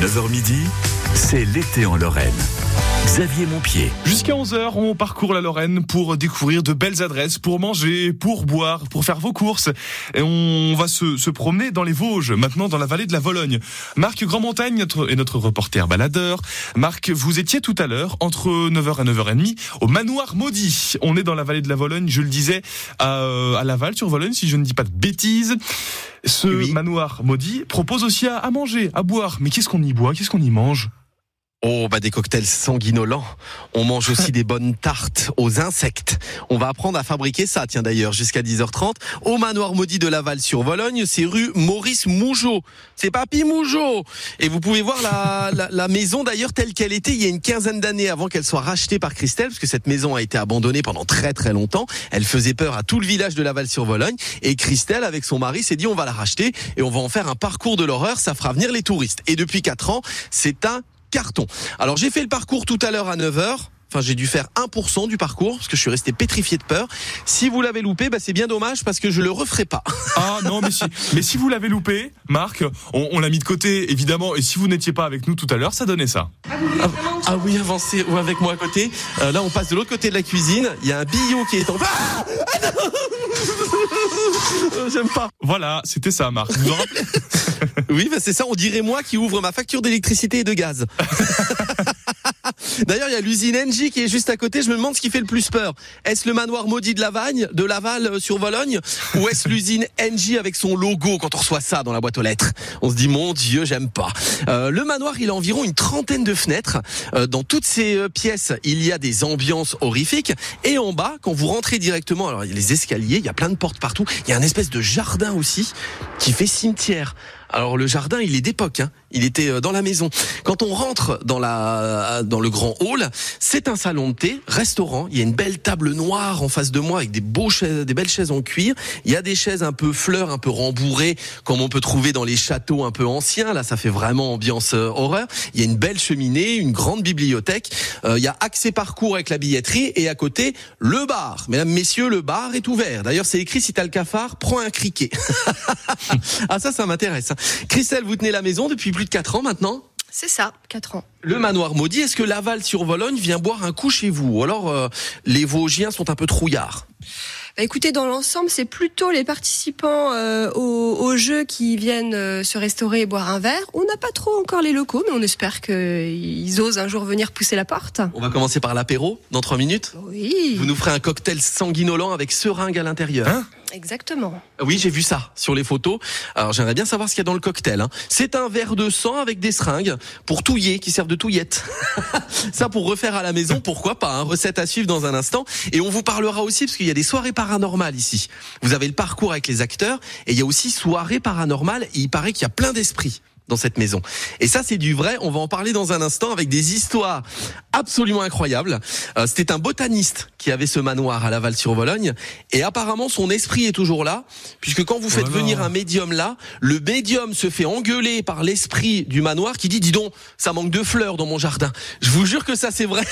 9h midi, c'est l'été en Lorraine. Xavier Montpied. Jusqu'à 11h, on parcourt la Lorraine pour découvrir de belles adresses, pour manger, pour boire, pour faire vos courses. Et on va se, se promener dans les Vosges, maintenant dans la vallée de la Vologne. Marc Grandmontagne notre, est notre reporter baladeur. Marc, vous étiez tout à l'heure, entre 9h et 9h30, au manoir maudit. On est dans la vallée de la Vologne, je le disais, à, à Laval, sur Vologne, si je ne dis pas de bêtises. Ce Oui. manoir maudit propose aussi à, à manger, à boire. Mais qu'est-ce qu'on y boit? Qu'est-ce qu'on y mange? Oh, bah des cocktails sanguinolents. On mange aussi des bonnes tartes aux insectes. On va apprendre à fabriquer ça, tiens d'ailleurs, jusqu'à 10h30. Au manoir maudit de Laval sur Vologne, c'est rue Maurice Mougeot. C'est Papy Mougeot. Et vous pouvez voir la, la, la maison d'ailleurs telle qu'elle était il y a une quinzaine d'années avant qu'elle soit rachetée par Christelle, parce que cette maison a été abandonnée pendant très très longtemps. Elle faisait peur à tout le village de Laval sur Vologne. Et Christelle, avec son mari, s'est dit on va la racheter et on va en faire un parcours de l'horreur. Ça fera venir les touristes. Et depuis 4 ans, c'est un carton. Alors j'ai fait le parcours tout à l'heure à 9h. Enfin, j'ai dû faire 1% du parcours parce que je suis resté pétrifié de peur. Si vous l'avez loupé, bah, c'est bien dommage parce que je le referai pas. Ah non, mais si, mais si vous l'avez loupé, Marc, on, on l'a mis de côté évidemment. Et si vous n'étiez pas avec nous tout à l'heure, ça donnait ça. Ah, ah oui, avancez ou avec moi à côté. Euh, là, on passe de l'autre côté de la cuisine. Il y a un billot qui est en. Ah Ah non J'aime pas. Voilà, c'était ça, Marc. Vous vous en rappelez Oui, bah, c'est ça. On dirait moi qui ouvre ma facture d'électricité et de gaz. D'ailleurs, il y a l'usine Engie qui est juste à côté. Je me demande ce qui fait le plus peur. Est-ce le manoir maudit de Lavagne, de Laval euh, sur Vologne, ou est-ce l'usine Engie avec son logo quand on reçoit ça dans la boîte aux lettres? On se dit mon Dieu, j'aime pas. Euh, le manoir, il a environ une trentaine de fenêtres. Euh, dans toutes ces pièces, il y a des ambiances horrifiques. Et en bas, quand vous rentrez directement, alors il y a les escaliers, il y a plein de portes partout. Il y a un espèce de jardin aussi qui fait cimetière. Alors le jardin, il est d'époque. Hein. Il était euh, dans la maison. Quand on rentre dans la dans le grand hall, c'est un salon de thé, restaurant. Il y a une belle table noire en face de moi avec des beaux chaises, des belles chaises en cuir. Il y a des chaises un peu fleurs, un peu rembourrées, comme on peut trouver dans les châteaux un peu anciens. Là, ça fait vraiment ambiance euh, horreur. Il y a une belle cheminée, une grande bibliothèque. Euh, il y a accès parcours avec la billetterie et à côté le bar. Mesdames, messieurs, le bar est ouvert. D'ailleurs, c'est écrit si t'as le cafard, prends un criquet. ah ça, ça m'intéresse. Christelle, vous tenez la maison depuis plus de 4 ans maintenant C'est ça, 4 ans. le manoir maudit, est-ce que Laval sur Vologne vient boire un coup chez vous Ou alors euh, les Vosgiens sont un peu trouillards? Bah, écoutez, dans l'ensemble, c'est plutôt les participants euh, au, au jeu qui viennent euh, se restaurer et boire un verre. On n'a pas trop encore les locaux, mais on espère qu'ils osent un jour venir pousser la porte. On va commencer par l'apéro dans 3 minutes. Oui, Vous nous ferez un cocktail sanguinolent avec seringue à l'intérieur. Hein? Exactement. oui, j'ai vu ça sur les photos. Alors j'aimerais bien savoir ce qu'il y a dans le cocktail. hein. C'est un verre de sang avec des seringues pour touiller, qui servent de touillette. ça pour refaire à la maison, pourquoi pas hein. Recette à suivre dans un instant. Et on vous parlera aussi, parce qu'il y a des soirées paranormales ici. Vous avez le parcours avec les acteurs, et il y a aussi soirée paranormale, et il paraît qu'il y a plein d'esprits dans cette maison. Et ça, c'est du vrai. On va en parler dans un instant avec des histoires absolument incroyables. Euh, C'était un botaniste qui avait ce manoir à Laval-sur-Vologne. Et apparemment, son esprit est toujours là, puisque quand vous faites Voilà. venir un médium là, le médium se fait engueuler par l'esprit du manoir qui dit, dis donc, ça manque de fleurs dans mon jardin. Je vous jure que ça, c'est vrai.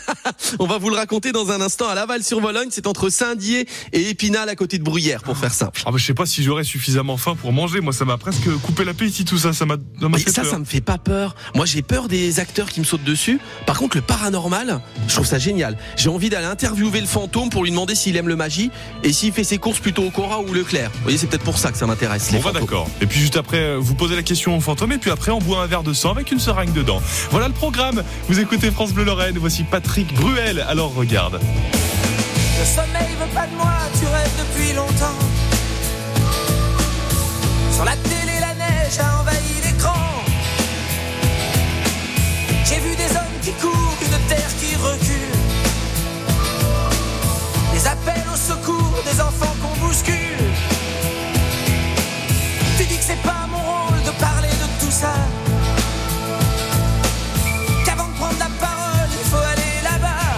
On va vous le raconter dans un instant à Laval-sur-Vologne. C'est entre Saint-Dié et Épinal à côté de Bruyères, pour faire simple. Ah bah, je sais pas si j'aurais suffisamment faim pour manger. Moi, ça m'a presque coupé l'appétit tout ça. Ça m'a ça m'a Oui, fait ça, peur. ça me fait pas peur. Moi, j'ai peur des acteurs qui me sautent dessus. Par contre, le paranormal, je trouve ça génial. J'ai envie d'aller interviewer le fantôme pour lui demander s'il aime le magie et s'il fait ses courses plutôt au Cora ou Leclerc. Vous voyez, c'est peut-être pour ça que ça m'intéresse. bah fantômes. d'accord. Et puis juste après, euh, vous posez la question au fantôme et puis après on boit un verre de sang avec une seringue dedans. Voilà le programme. Vous écoutez France Bleu Lorraine. Voici Patrick Bruel. Alors regarde. Le sommeil veut pas de moi, tu rêves depuis longtemps. Sur la télé, la neige a envahi J'ai vu des hommes qui courent, une terre qui recule. Des appels au secours, des enfants qu'on bouscule. Tu dis que c'est pas mon rôle de parler de tout ça. Qu'avant de prendre la parole, il faut aller là-bas.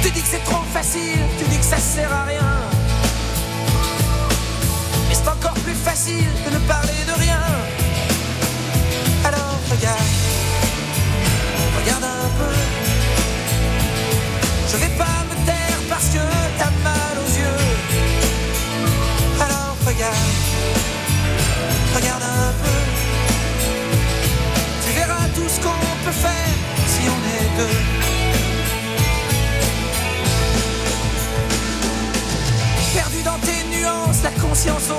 Tu dis que c'est trop facile, tu dis que ça sert à rien. Mais c'est encore plus facile de si regarde, regarde un peu. Je vais pas me taire parce que t'as mal aux yeux. Alors regarde, regarde un peu. Tu verras tout ce qu'on peut faire si on est deux. Perdu dans tes nuances, la conscience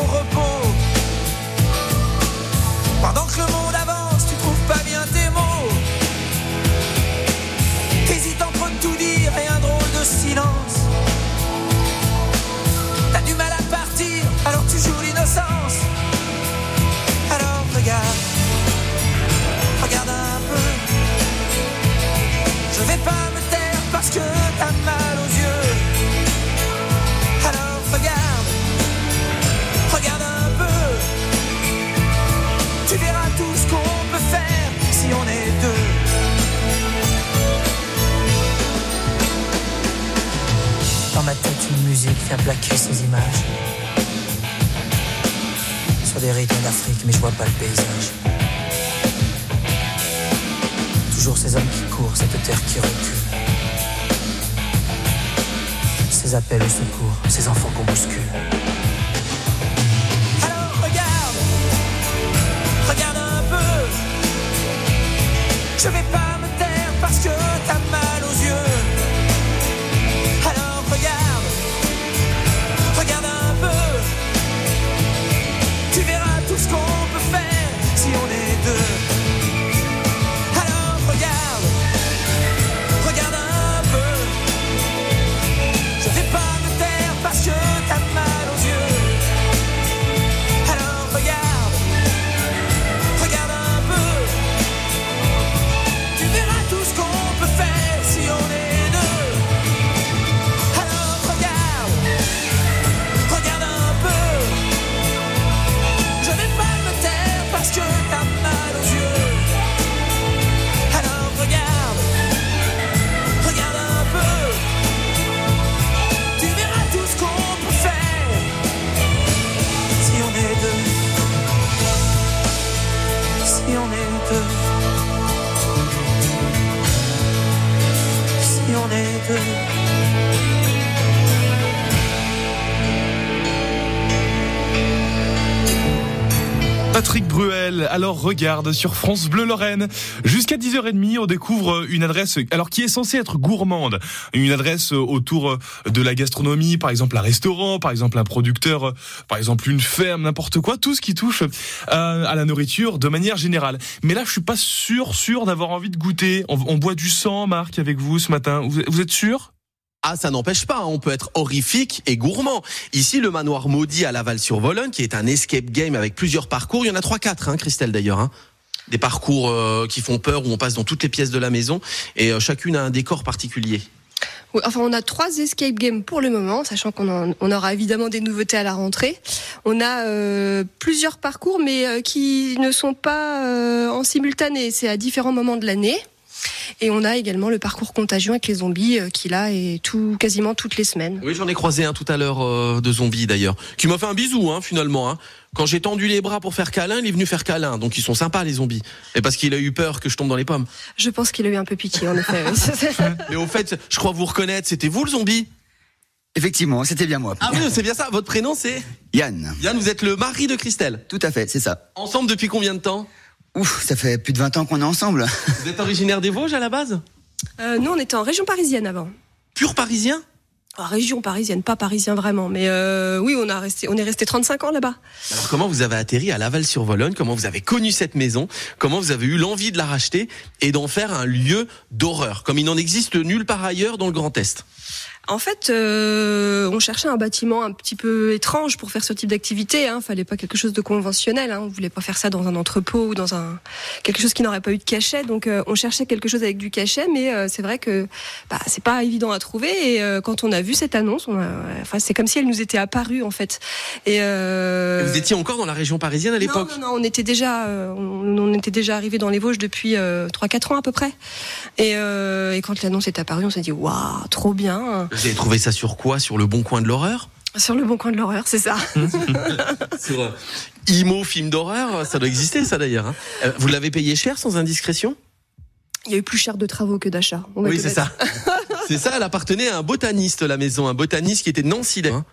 images. Sur des rythmes d'Afrique, mais je vois pas le paysage. Toujours ces hommes qui courent, cette terre qui recule. Ces appels au secours, ces enfants qu'on bouscule. Alors regarde, regarde un peu. Je vais pas Alors regarde sur France Bleu Lorraine. Jusqu'à 10h30, on découvre une adresse alors qui est censée être gourmande, une adresse autour de la gastronomie, par exemple un restaurant, par exemple un producteur, par exemple une ferme, n'importe quoi, tout ce qui touche euh, à la nourriture de manière générale. Mais là, je suis pas sûr sûr d'avoir envie de goûter. On, boit du sang, Marc, avec vous ce matin. Vous êtes sûr? Ah, ça n'empêche pas, on peut être horrifique et gourmand. Ici, le manoir maudit à Laval-sur-Vologne, qui est un escape game avec plusieurs parcours. Il y en a trois, quatre, hein, Christelle d'ailleurs. Hein. Des parcours euh, qui font peur, où on passe dans toutes les pièces de la maison, et euh, chacune a un décor particulier. Oui, enfin, on a trois escape games pour le moment, sachant qu'on on aura évidemment des nouveautés à la rentrée. On a euh, plusieurs parcours, mais euh, qui ne sont pas euh, en simultané. C'est à différents moments de l'année. Et on a également le parcours contagion avec les zombies euh, qui là est tout quasiment toutes les semaines. Oui, j'en ai croisé un tout à l'heure euh, de zombie d'ailleurs, qui m'a fait un bisou hein, finalement. Hein. Quand j'ai tendu les bras pour faire câlin, il est venu faire câlin. Donc ils sont sympas les zombies. Et parce qu'il a eu peur que je tombe dans les pommes. Je pense qu'il a eu un peu pitié en effet. oui. Mais au fait, je crois vous reconnaître, c'était vous le zombie? Effectivement, c'était bien moi. Ah oui, c'est bien ça. Votre prénom c'est? Yann. Yann, vous êtes le mari de Christelle. Tout à fait, c'est ça. Ensemble depuis combien de temps? Ouf, ça fait plus de 20 ans qu'on est ensemble. Vous êtes originaire des Vosges à la base? Euh, nous, on était en région parisienne avant. Pur parisien? En région parisienne, pas parisien vraiment, mais euh, oui, on a resté, on est resté 35 ans là-bas. Alors comment vous avez atterri à Laval-sur-Vologne? Comment vous avez connu cette maison? Comment vous avez eu l'envie de la racheter et d'en faire un lieu d'horreur Comme il n'en existe nulle part ailleurs dans le Grand Est? En fait, euh, on cherchait un bâtiment un petit peu étrange pour faire ce type d'activité. Hein. Fallait pas quelque chose de conventionnel. Hein. On voulait pas faire ça dans un entrepôt ou dans un quelque chose qui n'aurait pas eu de cachet. Donc, euh, on cherchait quelque chose avec du cachet, mais euh, c'est vrai que bah, c'est pas évident à trouver. Et euh, quand on a vu cette annonce, on a, enfin, c'est comme si elle nous était apparue en fait. Et, euh, Vous étiez encore dans la région parisienne à l'époque non, non, non, on était déjà, euh, on, on était déjà arrivé dans les Vosges depuis euh, 3-4 ans à peu près. Et, euh, et quand l'annonce est apparue, on s'est dit waouh, trop bien. Vous avez trouvé ça sur quoi? Sur le bon coin de l'horreur? Sur le bon coin de l'horreur, c'est ça. Sur euh, Imo film d'horreur Ça doit exister ça d'ailleurs. hein. Euh, Vous l'avez payé cher sans indiscrétion? Il y a eu plus cher de travaux que d'achats. Oui c'est ça. c'est ça, elle appartenait à un botaniste la maison, un botaniste qui était Nancy, hein,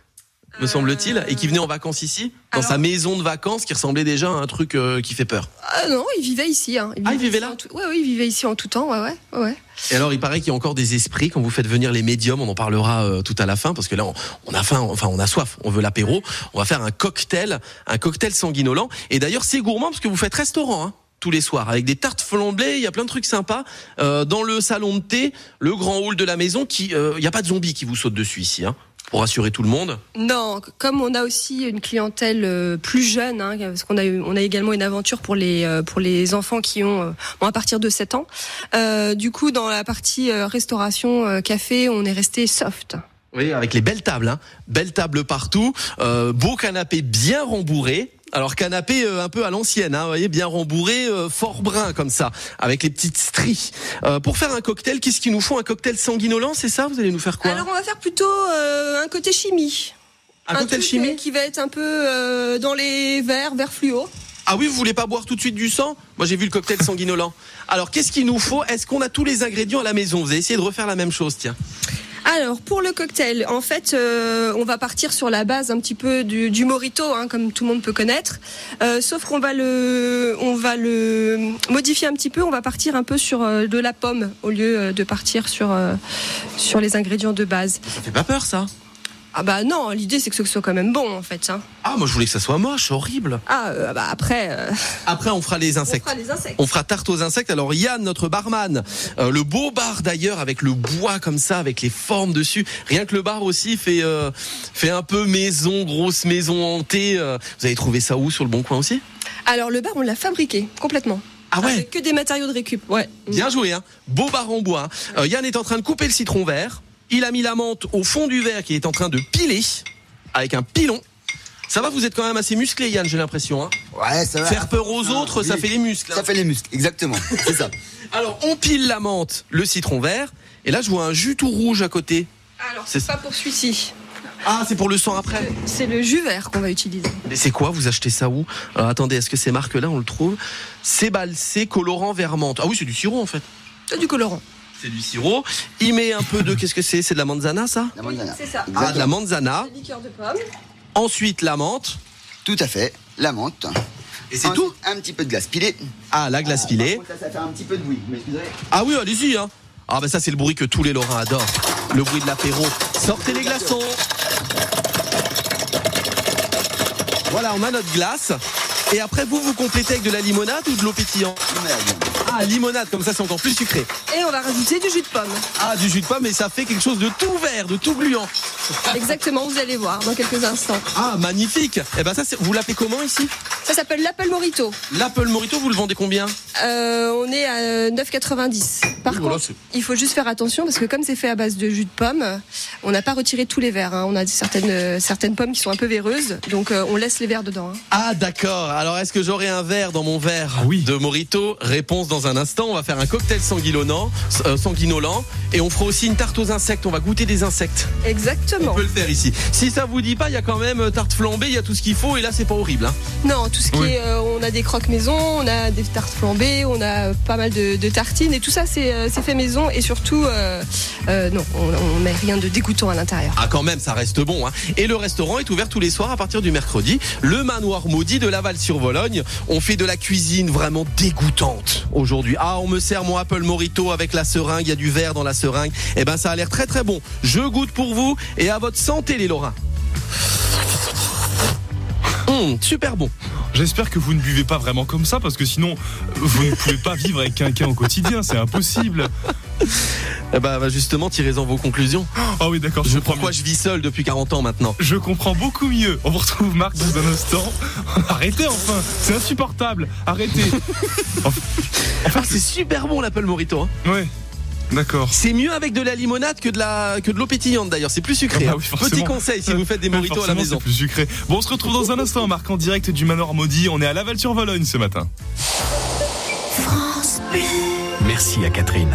me semble-t-il, et qui venait en vacances ici, dans alors- sa maison de vacances qui ressemblait déjà à un truc euh, qui fait peur. Ah non, il vivait ici. Hein. Ah, il vivait là tout- Ouais, oui, il vivait ici en tout temps. Ouais, ouais, ouais, ouais. Et alors, il paraît qu'il y a encore des esprits quand vous faites venir les médiums. On en parlera euh, tout à la fin parce que là, on, on a faim, enfin, on a soif. On veut l'apéro. On va faire un cocktail, un cocktail sanguinolent. Et d'ailleurs, c'est gourmand parce que vous faites restaurant. Hein tous les soirs avec des tartes flambées, il y a plein de trucs sympas euh, dans le salon de thé, le grand hall de la maison qui euh, il y a pas de zombies qui vous sautent dessus ici hein, pour rassurer tout le monde. Non, comme on a aussi une clientèle euh, plus jeune, hein, parce qu'on a on a également une aventure pour les euh, pour les enfants qui ont euh, bon, à partir de 7 ans. Euh, du coup, dans la partie restauration café, on est resté soft. Oui, avec les belles tables, hein. belles tables partout, euh, beau canapé bien rembourré. Alors canapé euh, un peu à l'ancienne, hein, vous voyez, bien rembourré, euh, fort brun comme ça, avec les petites stries. Euh, pour faire un cocktail, qu'est-ce qu'il nous faut Un cocktail sanguinolent, c'est ça Vous allez nous faire quoi Alors on va faire plutôt un côté chimie. Un cocktail truc, chimie qui va être un peu dans les verres, verres fluo. Ah oui, vous voulez pas boire tout de suite du sang? Moi j'ai vu le cocktail sanguinolent. Alors qu'est-ce qu'il nous faut? Est-ce qu'on a tous les ingrédients à la maison? Vous allez essayer de refaire la même chose, tiens. Alors pour le cocktail, en fait, euh, on va partir sur la base un petit peu du, du mojito, hein, comme tout le monde peut connaître. Euh, sauf qu'on va le, on va le modifier un petit peu. On va partir un peu sur euh, de la pomme au lieu de partir sur sur les ingrédients de base. Ça fait pas peur ça Ah bah non, l'idée c'est que ce soit quand même bon en fait. hein. Ah moi je voulais que ça soit moche, horrible. Ah euh, bah après, euh, Après on fera les on insectes. fera les insectes. On fera tarte aux insectes. Alors Yann, notre barman, euh, le beau bar d'ailleurs avec le bois comme ça, avec les formes dessus. Rien que le bar aussi fait fait un peu maison, grosse maison hantée. Vous avez trouvé ça où sur le bon coin aussi? Alors le bar, on l'a fabriqué complètement. Ah ouais? Avec que des matériaux de récup. Ouais. Bien joué, hein. Beau bar en bois. hein. Yann est en train de couper le citron vert. Il a mis la menthe au fond du verre qu'il est en train de piler avec un pilon. Ça va, vous êtes quand même assez musclé, Yann, j'ai l'impression. Hein. Ouais, ça va. Faire peur aux autres, ça oui. fait les muscles. hein. Ça fait les muscles, exactement. C'est ça. Alors, on pile la menthe, le citron vert, et là, je vois un jus tout rouge à côté. Alors C'est c'est pas pour celui-ci. Ah, c'est pour le sang après. C'est le jus vert qu'on va utiliser. Mais c'est quoi Vous achetez ça où? Alors, attendez, est-ce que ces marques-là, on le trouve? C'est balsé colorant vert menthe. Ah oui, c'est du sirop en fait. C'est du colorant. C'est du sirop. Il met un peu de. Qu'est-ce que c'est? C'est de la manzana, ça? La manzana. C'est ça. Ah, de la manzana. Liqueur de pomme. Ensuite, la menthe. Tout à fait. La menthe. Et c'est tout? Un petit peu de glace pilée. Ah, la glace pilée. Par contre, là, ça fait un petit peu de bruit. Vous m'excuserez Ah oui, allez-y. Hein. Ah, bah ça, c'est le bruit que tous les Lorrains adorent. Le bruit de l'apéro. Sortez les glaçons. Voilà, on a notre glace. Et après, vous, vous complétez avec de la limonade ou de l'eau pétillante Ah, limonade, comme ça, c'est encore plus sucré. Et on va rajouter du jus de pomme. Ah, du jus de pomme, et ça fait quelque chose de tout vert, de tout gluant. Exactement, vous allez voir dans quelques instants. Ah, magnifique. Eh ben ça, c'est- vous l'appelez comment ici? Ça s'appelle l'Apple Morito. L'Apple Morito, vous le vendez combien? Euh, on est à 9,90. Par Oui, voilà, contre, c'est- il faut juste faire attention parce que comme c'est fait à base de jus de pomme, on n'a pas retiré tous les verres. hein. On a certaines, euh, certaines pommes qui sont un peu véreuses, donc euh, on laisse les verres dedans. hein. Ah, d'accord. Alors, est-ce que j'aurai un verre dans mon verre Ah oui. de Morito? Réponse dans un instant. On va faire un cocktail sanguinolent, euh, sanguinolent, et on fera aussi une tarte aux insectes. On va goûter des insectes. On Exactement. peut le faire ici. Si ça vous dit pas, il y a quand même euh, tarte flambée, il y a tout ce qu'il faut, et là, c'est pas horrible. Hein. Non, tout ce qui Oui. est, euh, on a des croques maison, on a des tartes flambées, on a pas mal de, de tartines et tout ça c'est euh, fait maison et surtout euh, euh, non, on, on met rien de dégoûtant à l'intérieur. Ah quand même, ça reste bon. Hein. Et le restaurant est ouvert tous les soirs à partir du mercredi. Le manoir maudit de Laval-sur-Vologne. On fait de la cuisine vraiment dégoûtante aujourd'hui. Ah, on me sert mon Apple Morito avec la seringue. Il y a du verre dans la seringue. Eh ben, ça a l'air très très bon. Je goûte pour vous et à votre santé, les Lorrains. Hum, super bon. J'espère que vous ne buvez pas vraiment comme ça parce que sinon vous ne pouvez pas vivre avec quelqu'un au quotidien, c'est impossible. Eh ben, bah, justement, tirez-en vos conclusions. Ah oui, d'accord, je Je, comprends pourquoi mieux. je vis seul depuis 40 ans maintenant? Je comprends beaucoup mieux. On vous retrouve Marc dans un instant. Arrêtez enfin, c'est insupportable. Arrêtez. Ah, c'est super bon l'Apple Morito. hein. Ouais. D'accord. C'est mieux avec de la limonade que de la que de l'eau pétillante d'ailleurs. C'est plus sucré. Ah bah hein. oui. Petit conseil si vous faites des moritos à la maison. C'est plus sucré. Bon, on se retrouve dans un instant, Marc, en direct du Manoir Maudit. On est à Laval-sur-Vologne ce matin. Merci à Catherine.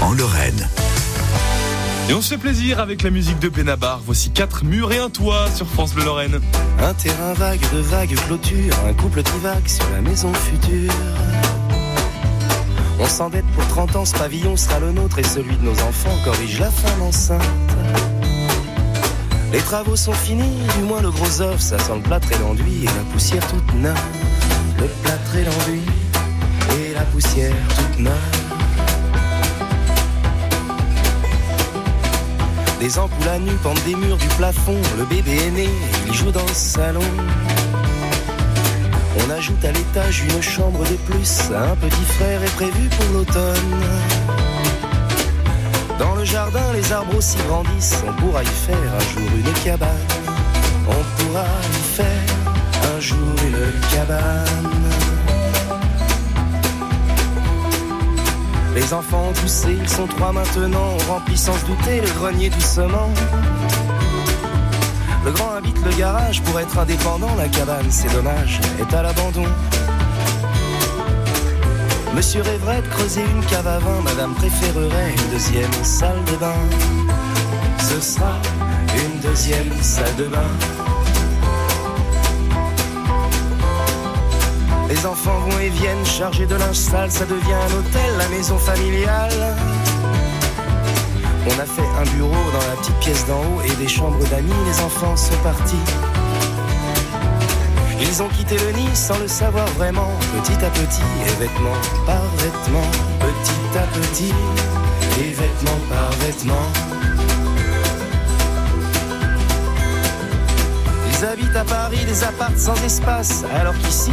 en Lorraine. Et on se fait plaisir avec la musique de Benabar. Voici quatre murs et un toit sur France Bleu Lorraine. Un terrain vague de vagues clôtures, un couple divague sur la maison future. On s'endette pour 30 ans, ce pavillon sera le nôtre et celui de nos enfants corrige la femme enceinte. Les travaux sont finis, du moins le gros œuf, ça sent le plâtre et l'enduit et la poussière toute neuve. Le plâtre et l'enduit et la poussière toute neuve. Des ampoules à nu pendent des murs du plafond. Le bébé est né, il joue dans le salon. On ajoute à l'étage une chambre de plus. Un petit frère est prévu pour l'automne. Dans le jardin, les arbres aussi grandissent. On pourra y faire un jour une cabane. On pourra y faire un jour une cabane. Les enfants ont poussé, ils sont trois maintenant. On remplit sans se douter le grenier doucement. Le grand habite le garage pour être indépendant. La cabane, c'est dommage, est à l'abandon. Monsieur rêverait de creuser une cave à vin. Madame préférerait une deuxième salle de bain. Ce sera une deuxième salle de bain. Les enfants vont et viennent chargés de linge sale, ça devient un hôtel, la maison familiale. On a fait un bureau dans la petite pièce d'en haut et des chambres d'amis, les enfants sont partis. Ils ont quitté le nid sans le savoir vraiment, petit à petit, et vêtement par vêtement, petit à petit, et vêtement par vêtement. Ils habitent à Paris des apparts sans espace, alors qu'ici,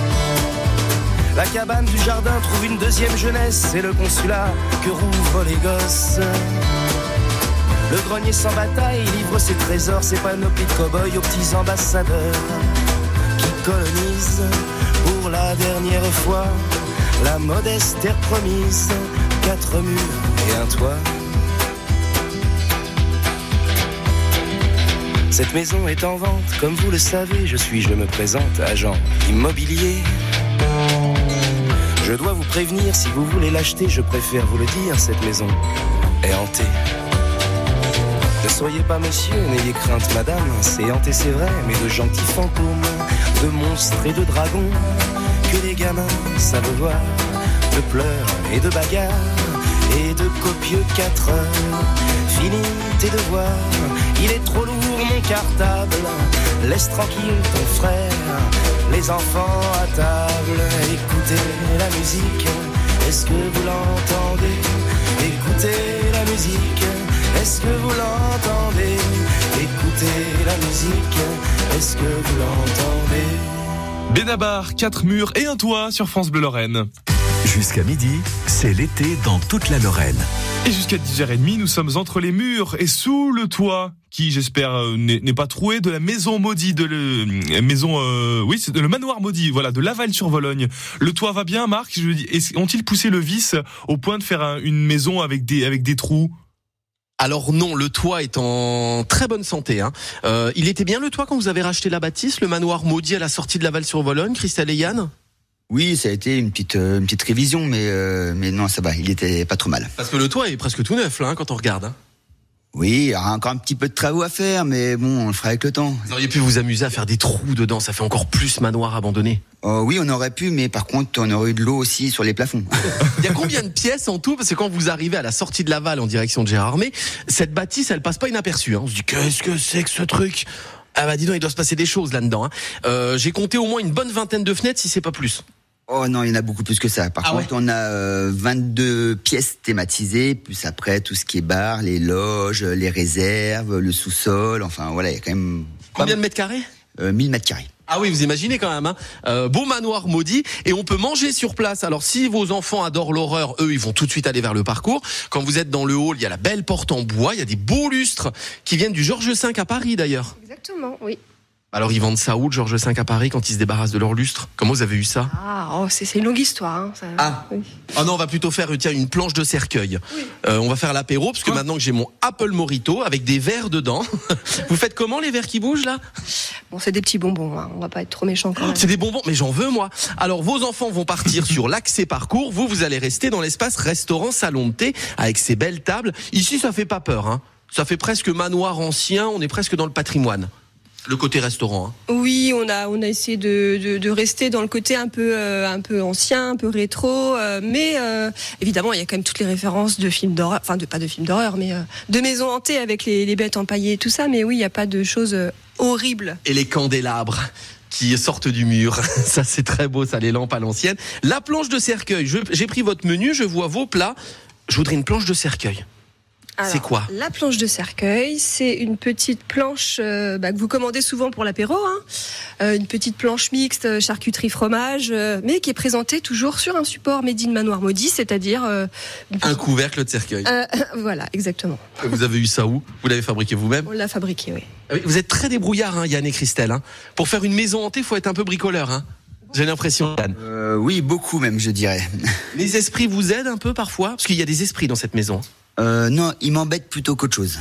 La cabane du jardin trouve une deuxième jeunesse, c'est le consulat que rouvrent les gosses. Le grenier sans bataille livre ses trésors, ses panoplies de cow-boys aux petits ambassadeurs qui colonisent pour la dernière fois la modeste terre promise, quatre murs et un toit. Cette maison est en vente, comme vous le savez, je suis, je me présente, agent immobilier. Je dois vous prévenir, si vous voulez l'acheter, je préfère vous le dire, cette maison est hantée. Ne soyez pas monsieur, n'ayez crainte madame, c'est hanté c'est vrai, mais de gentils fantômes, de monstres et de dragons, que les gamins savent voir, de pleurs et de bagarres, et de copieux quatre heures. Fini tes devoirs, il est trop lourd mon cartable, laisse tranquille ton frère, les enfants à table, écoutez la musique, est-ce que vous l'entendez? Écoutez la musique, est-ce que vous l'entendez? Écoutez la musique, est-ce que vous l'entendez? Benabar, quatre murs et un toit sur France Bleu Lorraine. Jusqu'à midi, c'est l'été dans toute la Lorraine. Et jusqu'à 10h30, nous sommes entre les murs et sous le toit, qui j'espère euh, n'est pas troué, de la maison maudite, de la maison, euh, oui, c'est de le manoir maudit, voilà, de Laval sur Vologne. Le toit va bien, Marc Je dis, est-ce- Ont-ils poussé le vis au point de faire un- une maison avec des avec des trous? Alors non, le toit est en très bonne santé. Hein. Euh, il était bien le toit quand vous avez racheté la bâtisse, le manoir maudit à la sortie de Laval sur Vologne, Christelle et Yann? Oui, ça a été une petite, euh, une petite révision, mais, euh, mais non, ça va, il était pas trop mal. Parce que le toit est presque tout neuf là, hein, quand on regarde. Hein. Oui, il y aura encore un petit peu de travaux à faire, mais bon, on le fera avec le temps. Vous auriez pu vous amuser à faire des trous dedans, ça fait encore plus manoir abandonné. Oh, oui, on aurait pu, mais par contre, on aurait eu de l'eau aussi sur les plafonds. Il y a combien de pièces en tout? Parce que quand vous arrivez à la sortie de Laval en direction de Gérardmer, cette bâtisse, elle passe pas inaperçue. Hein. On se dit qu'est-ce que c'est que ce truc? Ah bah dis donc, il doit se passer des choses là-dedans. Hein. Euh, J'ai compté au moins une bonne vingtaine de fenêtres, si c'est pas plus. Oh non, il y en a beaucoup plus que ça. Par Ah contre, on a euh, 22 pièces thématisées, plus après tout ce qui est bar, les loges, les réserves, le sous-sol, enfin voilà, il y a quand même Combien de mètres carrés? Euh, 1000 mètres carrés. Ah oui, vous imaginez quand même, hein euh, beau manoir maudit, et on peut manger sur place. Alors si vos enfants adorent l'horreur, eux, ils vont tout de suite aller vers le parcours. Quand vous êtes dans le hall, il y a la belle porte en bois, il y a des beaux lustres qui viennent du Georges V à Paris d'ailleurs. Exactement, oui. Alors ils vendent ça où, Georges V à Paris, quand ils se débarrassent de leur lustre? Comment vous avez eu ça? Ah, oh, c'est c'est une longue histoire. Hein, ça- Ah. oui. Ah non, on va plutôt faire tiens, une planche de cercueil. Euh, on va faire l'apéro, parce que maintenant que j'ai mon Apple Morito avec des verres dedans. vous faites comment les verres qui bougent là? Bon, c'est des petits bonbons. Hein. On va pas être trop méchants quand même. C'est des bonbons, mais j'en veux moi. Alors vos enfants vont partir sur l'accès parcours, vous vous allez rester dans l'espace restaurant salon de thé avec ces belles tables. Ici ça fait pas peur, hein. Ça fait presque manoir ancien, on est presque dans le patrimoine. Le côté restaurant. hein. Oui, on a on a essayé de, de, de rester dans le côté un peu euh, un peu ancien, un peu rétro, euh, mais euh, évidemment il y a quand même toutes les références de films d'horreur, enfin de pas de films d'horreur, mais de maisons hantées avec les, les bêtes empaillées et tout ça. Mais oui, il n'y a pas de choses horribles. Et les candélabres qui sortent du mur. Ça, c'est très beau, ça, les lampes à l'ancienne. La planche de cercueil. J'ai pris votre menu, je vois vos plats. Je voudrais une planche de cercueil. C'est quoi La planche de cercueil, c'est une petite planche euh, bah, que vous commandez souvent pour l'apéro, hein. Euh, une petite planche mixte euh, charcuterie fromage, euh, mais qui est présentée toujours sur un support made in manoir maudit, c'est-à-dire euh, Un couvercle de cercueil. Euh, voilà, exactement. Vous avez eu ça où? Vous l'avez fabriqué vous-même? On l'a fabriqué, oui. Ah oui, Vous êtes très débrouillard, hein, Yann et Christelle. hein. Pour faire une maison hantée, faut être un peu bricoleur. Hein. J'ai l'impression, Yann. Euh, oui, beaucoup même, je dirais. Les esprits vous aident un peu parfois? Parce qu'il y a des esprits dans cette maison. Euh, non, il m'embête plutôt qu'autre chose.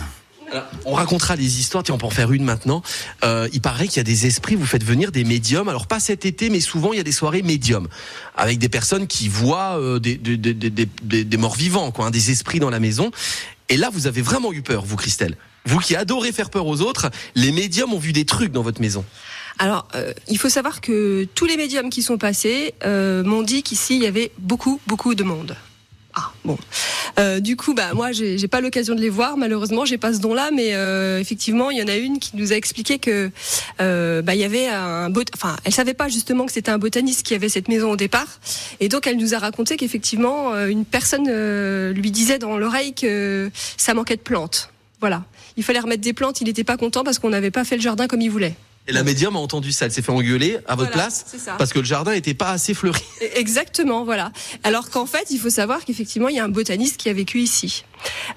On racontera les histoires, tiens, on peut en faire une maintenant. Euh, il paraît qu'il y a des esprits, vous faites venir des médiums. Alors pas cet été, mais souvent il y a des soirées médiums avec des personnes qui voient euh, des, des, des, des- des- des morts vivants, quoi, hein, des esprits dans la maison. Et là, vous avez vraiment eu peur, vous, Christelle. Vous qui adorez faire peur aux autres, les médiums ont vu des trucs dans votre maison. Alors, euh, il faut savoir que tous les médiums qui sont passés euh, m'ont dit qu'ici il y avait beaucoup, beaucoup de monde. Ah bon. Euh, du coup, bah moi, j'ai pas l'occasion de les voir. Malheureusement, j'ai pas ce don-là, mais euh, effectivement, il y en a une qui nous a expliqué que euh, bah il y avait un bot. Enfin, elle savait pas justement que c'était un botaniste qui avait cette maison au départ, et donc elle nous a raconté qu'effectivement, euh, une personne euh, lui disait dans l'oreille que ça manquait de plantes. Voilà. Il fallait remettre des plantes. Il n'était pas content parce qu'on n'avait pas fait le jardin comme il voulait. Et la médium a entendu ça, elle s'est fait engueuler à votre Voilà, place parce que le jardin était pas assez fleuri. Exactement, voilà. Alors qu'en fait, il faut savoir qu'effectivement, il y a un botaniste qui a vécu ici.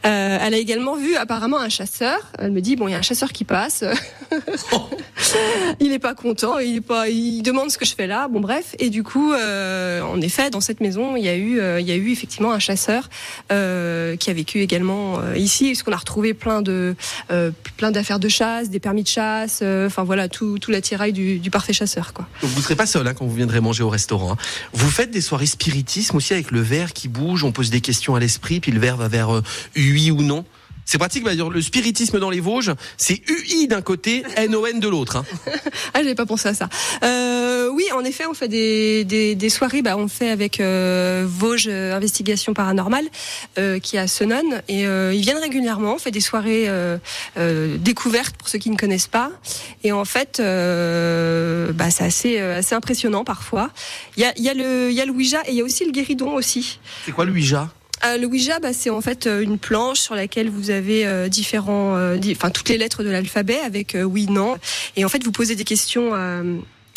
Euh, elle a également vu apparemment un chasseur. Elle me dit bon, il y a un chasseur qui passe. il est pas content, il est pas, il demande ce que je fais là. Bon bref, et du coup, euh, en effet, dans cette maison, il y a eu, euh, il y a eu effectivement un chasseur qui a vécu également ici, parce qu'on a retrouvé plein de, plein d'affaires de chasse, des permis de chasse. Enfin voilà, tout, tout l'attirail du, du parfait chasseur, quoi. Donc vous serez pas seul hein, quand vous viendrez manger au restaurant. hein. Vous faites des soirées spiritisme aussi avec le verre qui bouge, on pose des questions à l'esprit, puis le verre va vers oui ou non. C'est pratique, bah, le spiritisme dans les Vosges, c'est UI d'un côté, NON de l'autre. hein. Ah, j'avais pas pensé à ça. Euh, oui, en effet, on fait des, des, des soirées. Bah, on fait avec euh, Vosges euh, Investigation Paranormale, euh, qui est à Senon, et ils viennent régulièrement. On fait des soirées découvertes pour ceux qui ne connaissent pas. Et en fait, bah, c'est assez, assez impressionnant parfois. Il y a, il y a le, y a le Ouija et il y a aussi le guéridon aussi. C'est quoi le Ouija? Euh, le Ouija, bah, c'est en fait euh, une planche sur laquelle vous avez euh, différents, euh, enfin toutes les lettres de l'alphabet avec oui, non, et en fait vous posez des questions.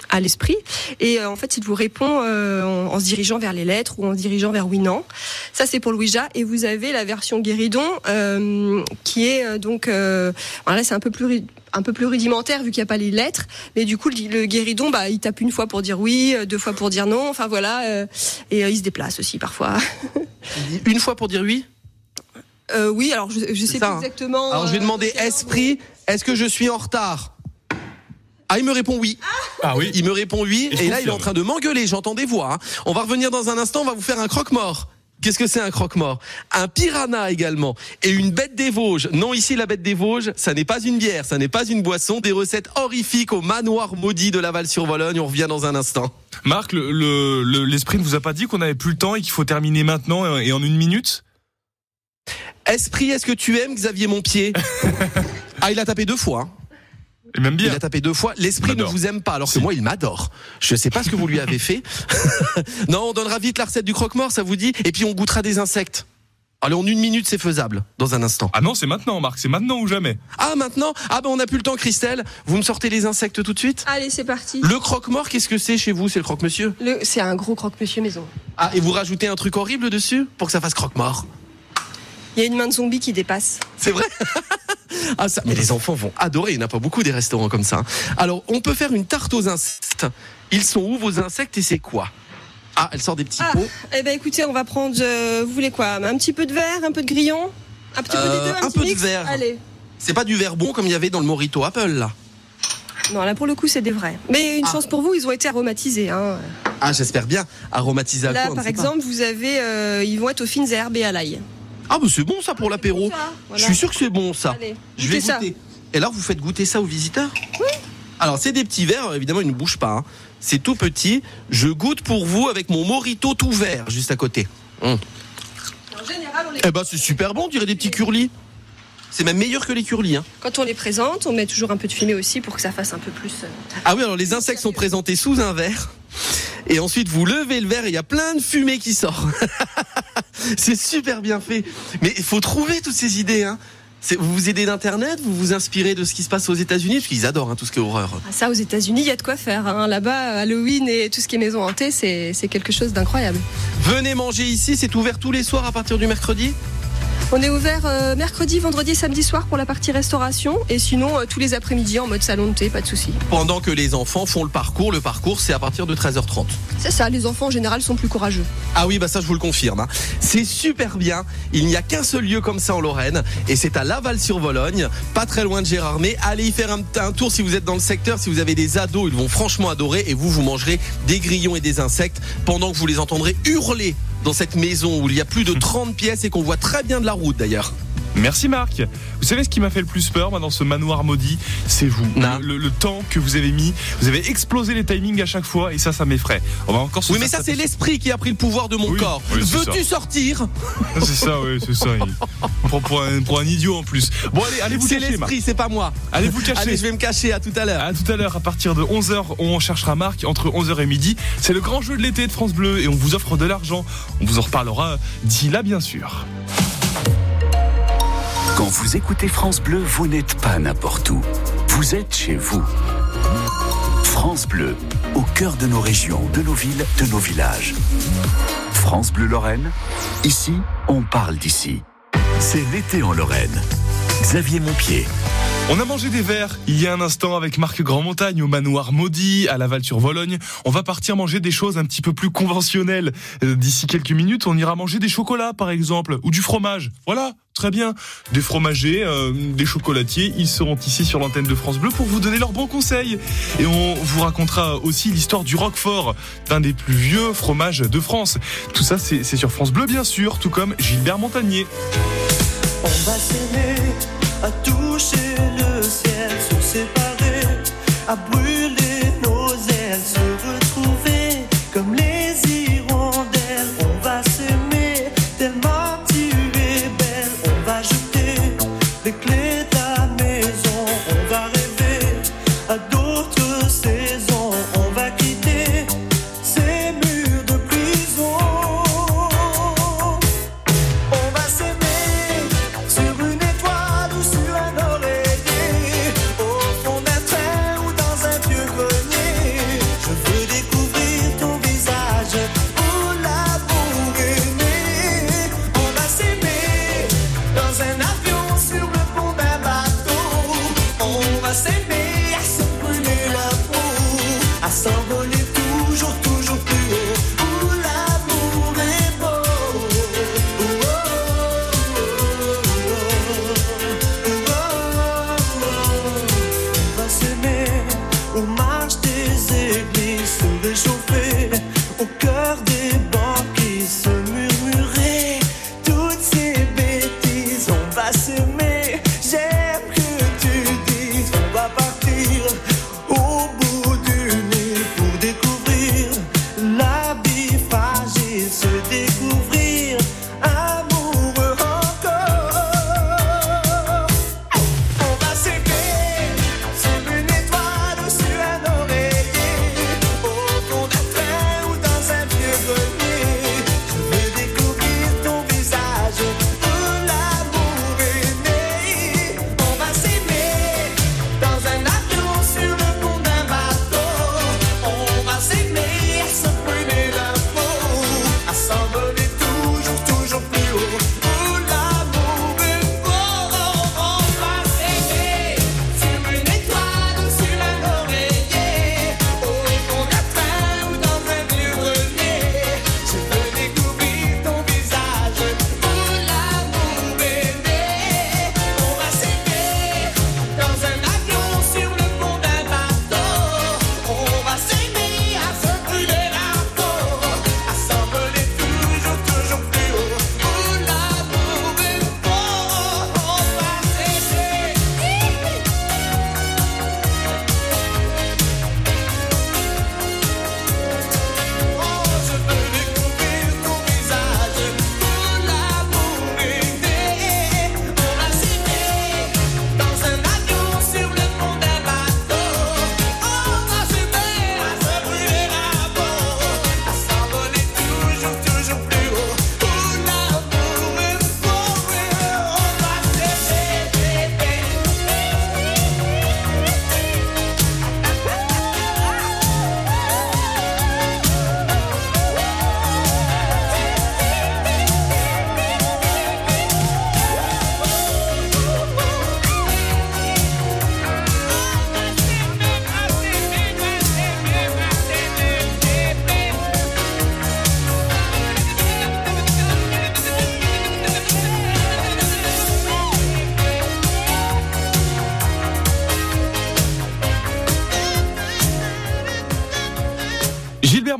Euh, à l'esprit. Et euh, en fait il vous répond euh, en, en se dirigeant vers les lettres ou en se dirigeant vers oui non ça c'est pour le Ouija et vous avez la version guéridon euh, qui est euh, donc euh, voilà c'est un peu plus un peu plus rudimentaire vu qu'il n'y a pas les lettres. Mais du coup le, guéridon bah il tape une fois pour dire oui euh, deux fois pour dire non. Enfin voilà euh, et euh, il se déplace aussi parfois. Une fois pour dire oui? Euh, oui, alors je, sais ça, plus hein. exactement. Alors je vais euh, demander esprit, est-ce que je suis en retard? Ah, il me répond oui. Ah oui. Il me répond oui. Et là, il est en train de m'engueuler. J'entends des voix. hein. On va revenir dans un instant. On va vous faire un croque-mort. Qu'est-ce que c'est un croque-mort? Un piranha également. Et une bête des Vosges. Non, ici, la bête des Vosges, ça n'est pas une bière, ça n'est pas une boisson. Des recettes horrifiques au manoir maudit de Laval-sur-Vologne. On revient dans un instant. Marc, le- le- le- l'esprit ne vous a pas dit qu'on n'avait plus le temps et qu'il faut terminer maintenant et en une minute? Esprit, est-ce que tu aimes Xavier Montpied? Ah, il a tapé deux fois. hein. Et même Il bien. a tapé deux fois. L'esprit ne vous aime pas, alors que Si. moi, il m'adore. Je sais pas ce que vous lui avez fait. non, on donnera vite la recette du croque-mort, ça vous dit Et puis on goûtera des insectes. Allez, en une minute, c'est faisable, dans un instant. Ah non, c'est maintenant, Marc, c'est maintenant ou jamais. Ah, maintenant Ah, ben on n'a plus le temps, Christelle. Vous me sortez les insectes tout de suite Allez, c'est parti. Le croque-mort, qu'est-ce que c'est chez vous C'est le croque-monsieur Le- C'est un gros croque-monsieur maison. Ah, et vous rajoutez un truc horrible dessus pour que ça fasse croque-mort Il y a une main de zombie qui dépasse. C'est vrai Ah ça, mais les enfants vont adorer, il n'y en a pas beaucoup des restaurants comme ça. hein. Alors, on peut faire une tarte aux insectes. Ils sont où vos insectes et c'est quoi? Ah, elle sort des petits Ah, pots. eh ben écoutez, on va prendre. euh, vous voulez quoi? Un petit peu de verre, un peu de grillon? Un petit peu des deux, un, un petit peu de verre. Allez. C'est pas du verre bon comme il y avait dans le Morito Apple là. Non, là pour le coup, c'est des vrais. Mais une Ah. chance pour vous, ils ont été aromatisés. Hein. Ah, j'espère bien. Aromatisé à Là, quoi par pas. exemple, vous avez. euh, ils vont être aux fines herbes et à l'ail. Ah, bah c'est bon ça pour l'apéro. Voilà. Je suis sûr que c'est bon ça. Allez, Je vais ça. goûter. Et alors, vous faites goûter ça aux visiteurs Alors c'est des petits verres, évidemment ils ne bougent pas. hein. C'est tout petit. Je goûte pour vous avec mon morito tout vert juste à côté. Hum. En général, on les- Eh ben c'est super bon, on dirait des petits curlis. C'est même meilleur que les curlis. Hein. quand on les présente, on met toujours un peu de fumée aussi pour que ça fasse un peu plus. euh, Ah oui, alors les insectes sont présentés sous un verre. Et ensuite, vous levez le verre et il y a plein de fumée qui sort. c'est super bien fait. Mais il faut trouver toutes ces idées. Hein. Vous vous aidez d'Internet, vous vous inspirez de ce qui se passe aux États-Unis, parce qu'ils adorent hein, tout ce qui est horreur. Ah, Ça, aux États-Unis, il y a de quoi faire. hein. Là-bas, Halloween et tout ce qui est maison hantée, c'est quelque chose d'incroyable. Venez manger ici, c'est ouvert tous les soirs à partir du mercredi On est ouvert euh, mercredi, vendredi, samedi soir pour la partie restauration, et sinon euh, tous les après-midi en mode salon de thé, pas de souci. pendant que les enfants font le parcours. Le parcours, c'est à partir de 13h30. C'est ça, les enfants en général sont plus courageux. Ah oui, bah ça je vous le confirme. hein. C'est super bien. Il n'y a qu'un seul lieu comme ça en Lorraine et c'est à Laval-sur-Vologne, pas très loin de Gérardmer. Allez y faire un, un tour si vous êtes dans le secteur, si vous avez des ados, ils vont franchement adorer et vous, vous mangerez des grillons et des insectes pendant que vous les entendrez hurler dans cette maison où il y a plus de 30 pièces et qu'on voit très bien de la route d'ailleurs. Merci Marc. Vous savez ce qui m'a fait le plus peur moi, dans ce manoir maudit? C'est vous. Le, le temps que vous avez mis. Vous avez explosé les timings à chaque fois et ça, ça m'effraie. On va encore se Oui, mais ça c'est l'esprit qui a pris le pouvoir de mon Oui, corps. oui, c'est Veux-tu sortir? C'est ça, oui, c'est ça. Pour, pour un, pour un idiot en plus. Bon, allez, allez vous C'est cacher, Marc. l'esprit, c'est pas moi. Allez vous cacher. Allez, je vais me cacher. À tout à l'heure. À tout à l'heure, à partir de 11h, on cherchera Marc entre 11h et midi. C'est le grand jeu de l'été de France Bleu et on vous offre de l'argent. On vous en reparlera d'ici là, bien sûr. Quand vous écoutez France Bleu, vous n'êtes pas n'importe où. Vous êtes chez vous. France Bleu, au cœur de nos régions, de nos villes, de nos villages. France Bleu Lorraine, ici, on parle d'ici. C'est l'été en Lorraine. Xavier Montpied. On a mangé des verres il y a un instant avec Marc Grandmontagne au manoir maudit à Laval-sur-Vologne. On va partir manger des choses un petit peu plus conventionnelles. Euh, D'ici quelques minutes, on ira manger des chocolats par exemple ou du fromage. Voilà, très bien. Des fromagers, euh, des chocolatiers, ils seront ici sur l'antenne de France Bleu pour vous donner leurs bons conseils. Et on vous racontera aussi l'histoire du Roquefort, d'un des plus vieux fromages de France. Tout ça, c'est sur France Bleu bien sûr, tout comme Gilbert Montagnier. ou a semente.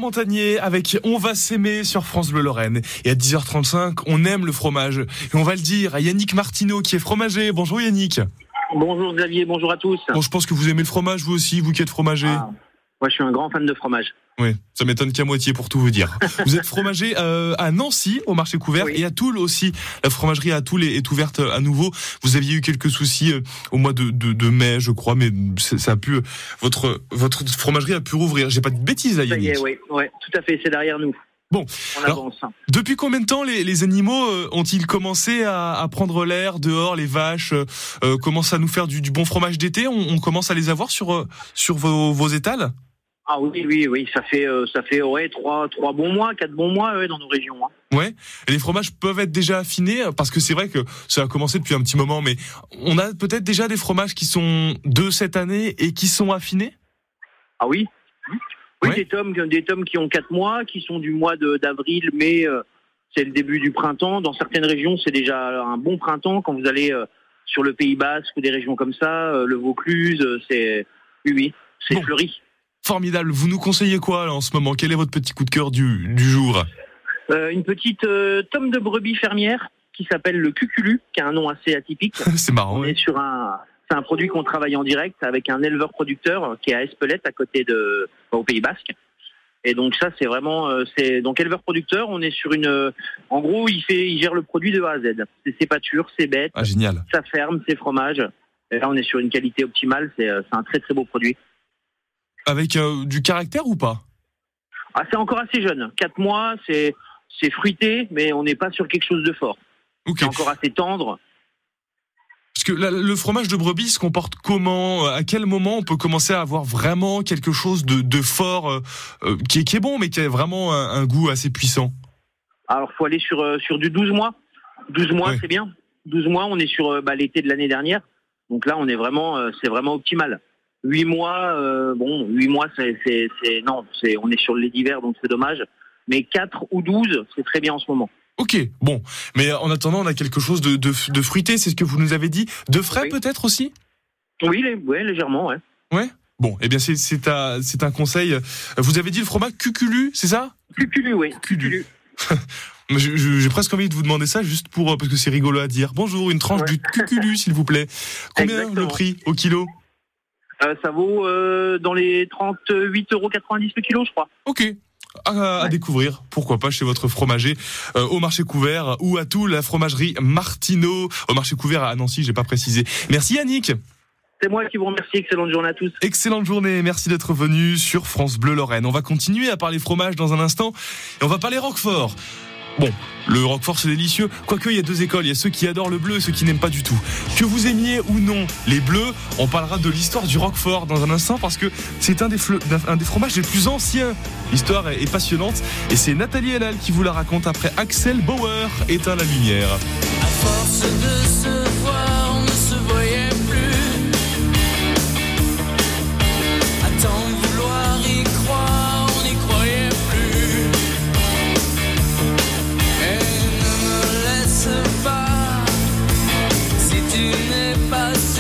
Montagnier avec On va s'aimer sur France Bleu Lorraine. Et à 10h35, on aime le fromage. Et on va le dire à Yannick Martineau qui est fromager. Bonjour Yannick. Bonjour Xavier, bonjour à tous. Bon, je pense que vous aimez le fromage vous aussi, vous qui êtes fromager. Ah, moi je suis un grand fan de fromage. Oui, ça m'étonne qu'à moitié pour tout vous dire. Vous êtes fromager euh, à Nancy au marché couvert Oui. et à Toul aussi. La fromagerie à Toul est, est ouverte à nouveau. Vous aviez eu quelques soucis euh, au mois de, de, de mai, je crois, mais ça a pu votre votre fromagerie a pu rouvrir. J'ai pas de bêtises, Ça y est, oui, ouais, tout à fait, c'est derrière nous. Bon, on alors- avance. Depuis combien de temps les, les animaux euh, ont-ils commencé à, à prendre l'air dehors Les vaches euh, euh, commencent à nous faire du, du bon fromage d'été? On, on commence à les avoir sur euh, sur vos, vos étals? Ah oui, oui, oui, ça fait, euh, ça fait ouais, trois, trois bons mois, quatre bons mois ouais, dans nos régions. hein. Ouais. Et les fromages peuvent être déjà affinés? Parce que c'est vrai que ça a commencé depuis un petit moment, mais on a peut-être déjà des fromages qui sont de cette année et qui sont affinés? Ah oui Oui, Ouais. des, tomes, des tomes qui ont quatre mois, qui sont du mois d'avril, mai, euh, c'est le début du printemps. Dans certaines régions, c'est déjà un bon printemps. Quand vous allez euh, sur le Pays Basque ou des régions comme ça, le Vaucluse, c'est... Oui, oui, c'est Bon. fleuri. Formidable. Vous nous conseillez quoi là, en ce moment? Quel est votre petit coup de cœur du, du jour? Euh, une petite euh, tome de brebis fermière qui s'appelle le cuculu, qui a un nom assez atypique. C'est marrant. On ouais. est sur un, c'est un produit qu'on travaille en direct avec un éleveur producteur qui est à Espelette, à côté de, au Pays Basque. Et donc ça, c'est vraiment, euh, c'est donc éleveur producteur. On est sur une, euh, en gros, il fait, il gère le produit de A à Z. C'est ses pâtures, ses bêtes, Ah génial. sa ferme, ses fromages. Et là, on est sur une qualité optimale. C'est, euh, c'est un très très beau produit. Avec euh, du caractère ou pas? Ah, c'est encore assez jeune. Quatre mois, c'est, fruité, mais on n'est pas sur quelque chose de fort. C'est encore assez tendre. Parce que le fromage de brebis se comporte comment? À quel moment on peut commencer à avoir vraiment quelque chose de, de fort euh, euh, qui, est, qui est bon, mais qui a vraiment un, un goût assez puissant? Alors, faut aller sur, euh, sur du 12 mois. 12 mois, Ouais. c'est bien. 12 mois, on est sur bah, l'été de l'année dernière. Donc là, on est vraiment, c'est vraiment optimal. 8 mois, euh, bon, 8 mois, c'est, c'est, c'est- non, c'est, on est sur le lait d'hiver, donc c'est dommage. Mais 4 ou 12, c'est très bien en ce moment. Ok, bon. Mais en attendant, on a quelque chose de, de, de fruité, c'est ce que vous nous avez dit. De frais Oui. peut-être aussi? Oui, les- ouais, légèrement, ouais. Ouais? Bon, eh bien c'est c'est un c'est un conseil. Vous avez dit le fromage cuculu, c'est ça? Cuculu, oui. Cuculu. Je- J'ai presque envie de vous demander ça juste pour euh, parce que c'est rigolo à dire. Bonjour, une tranche Ouais. du cuculu, s'il vous plaît. Combien le prix au kilo? Euh, ça vaut euh, dans les 38,90 euros le kilo, je crois. Ok. À, à Ouais. découvrir, pourquoi pas chez votre fromager euh, au marché couvert ou à tout la fromagerie Martineau au marché couvert à Nancy, j'ai pas précisé. Merci Yannick. C'est moi qui vous remercie. Excellente journée à tous. Excellente journée, merci d'être venu sur France Bleu Lorraine. On va continuer à parler fromage dans un instant et on va parler Roquefort. Bon, le Roquefort c'est délicieux, quoique il y a deux écoles, il y a ceux qui adorent le bleu et ceux qui n'aiment pas du tout. Que vous aimiez ou non les bleus, on parlera de l'histoire du Roquefort dans un instant parce que c'est un un des fromages les plus anciens. L'histoire est, passionnante et c'est Nathalie Elal qui vous la raconte après Axel Bauer éteint la lumière. Us.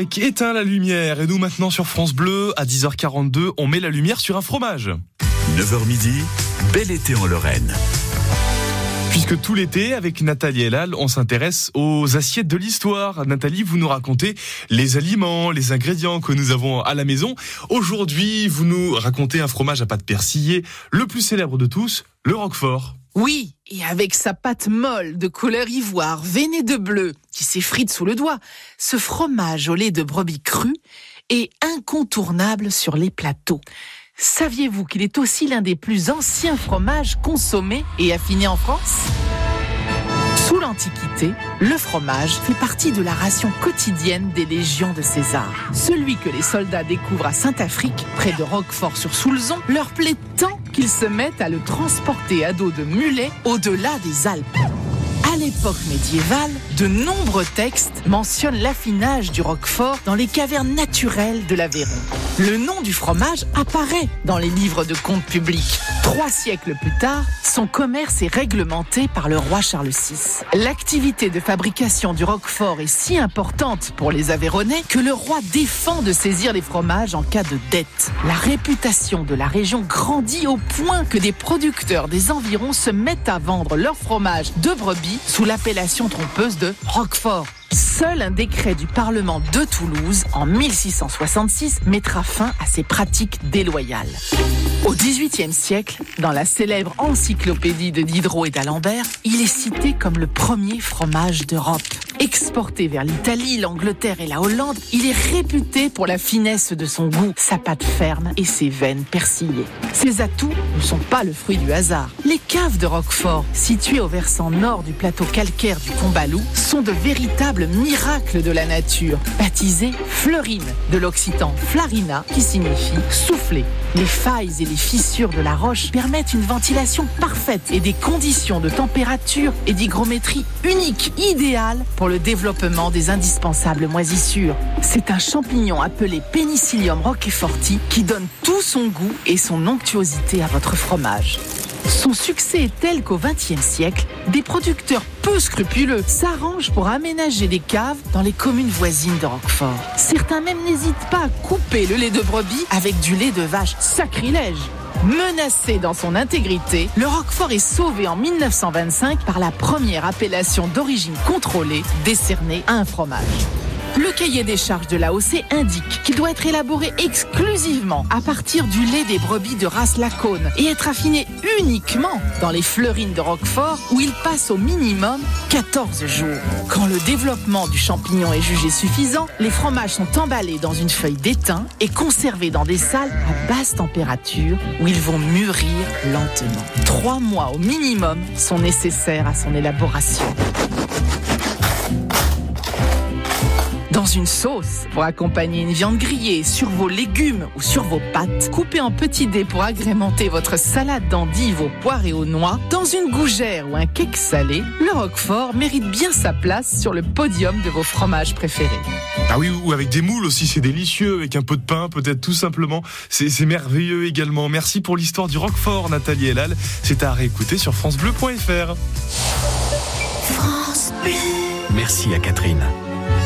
Avec Éteint la lumière. Et nous maintenant sur France Bleu, à 10h42, on met la lumière sur un fromage. 9h midi, bel été en Lorraine. Puisque tout l'été, avec Nathalie Elal, on s'intéresse aux assiettes de l'histoire. Nathalie, vous nous racontez les aliments, les ingrédients que nous avons à la maison. Aujourd'hui, vous nous racontez un fromage à pâte persillée, le plus célèbre de tous, le Roquefort. Oui, et avec sa pâte molle de couleur ivoire, veinée de bleu, qui s'effrite sous le doigt, ce fromage au lait de brebis cru est incontournable sur les plateaux. Saviez-vous qu'il est aussi l'un des plus anciens fromages consommés et affinés en France? L'Antiquité, le fromage fait partie de la ration quotidienne des légions de César. Celui que les soldats découvrent à Saint-Afrique, près de Roquefort-sur-Soulzon, leur plaît tant qu'ils se mettent à le transporter à dos de mulets au-delà des Alpes. À l'époque médiévale, de nombreux textes mentionnent l'affinage du roquefort dans les cavernes naturelles de l'Aveyron. Le nom du fromage apparaît dans les livres de comptes publics. Trois siècles plus tard, son commerce est réglementé par le roi Charles VI. L'activité de fabrication du roquefort est si importante pour les Aveyronnais que le roi défend de saisir les fromages en cas de dette. La réputation de la région grandit au point que des producteurs des environs se mettent à vendre leur fromage de brebis sous l'appellation trompeuse de Roquefort. Seul un décret du Parlement de Toulouse en 1666 mettra fin à ces pratiques déloyales. Au XVIIIe siècle, dans la célèbre encyclopédie de Diderot et d'Alembert, il est cité comme le premier fromage d'Europe. Exporté vers l'Italie, l'Angleterre et la Hollande, il est réputé pour la finesse de son goût, sa pâte ferme et ses veines persillées. Ses atouts ne sont pas le fruit du hasard. Les caves de Roquefort, situées au versant nord du plateau calcaire du Combalou, sont de véritables miracles de la nature, baptisées fleurines, de l'occitan flarina, qui signifie souffler. Les failles et les fissures de la roche permettent une ventilation parfaite et des conditions de température et d'hygrométrie uniques, idéales pour le développement des indispensables moisissures. C'est un champignon appelé Penicillium roqueforti qui donne tout son goût et son onctuosité à votre fromage. Son succès est tel qu'au XXe siècle, des producteurs peu scrupuleux s'arrangent pour aménager des caves dans les communes voisines de Roquefort. Certains même n'hésitent pas à couper le lait de brebis avec du lait de vache. Sacrilège Menacé dans son intégrité, le Roquefort est sauvé en 1925 par la première appellation d'origine contrôlée décernée à un fromage. Le cahier des charges de l'AOC indique qu'il doit être élaboré exclusivement à partir du lait des brebis de race Lacône et être affiné uniquement dans les fleurines de Roquefort où il passe au minimum 14 jours. Quand le développement du champignon est jugé suffisant, les fromages sont emballés dans une feuille d'étain et conservés dans des salles à basse température où ils vont mûrir lentement. Trois mois au minimum sont nécessaires à son élaboration. Dans une sauce, pour accompagner une viande grillée sur vos légumes ou sur vos pâtes, coupez en petits dés pour agrémenter votre salade d'endives aux poires et aux noix, dans une gougère ou un cake salé, le Roquefort mérite bien sa place sur le podium de vos fromages préférés. Ah oui, ou avec des moules aussi, c'est délicieux, avec un peu de pain, peut-être tout simplement. C'est merveilleux également. Merci pour l'histoire du Roquefort, Nathalie Elal. C'est à réécouter sur FranceBleu.fr. Merci à Catherine.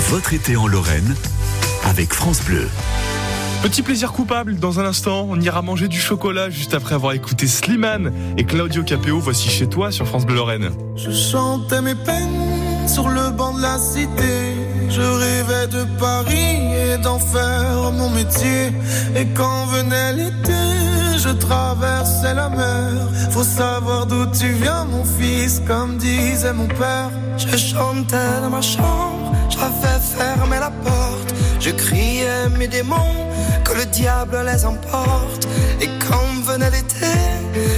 Votre été en Lorraine avec France Bleu. Petit plaisir coupable, dans un instant, on ira manger du chocolat juste après avoir écouté Slimane et Claudio Capéo. Voici chez toi sur France Bleu Lorraine. Je chantais mes peines sur le banc de la cité. Je rêvais de Paris et d'en faire mon métier. Et quand venait l'été, je traversais la mer. Faut savoir d'où tu viens, mon fils, comme disait mon père. Je chantais dans ma chambre, j'avais fermé la porte. Je criais mes démons, que le diable les emporte. Et quand venait l'été,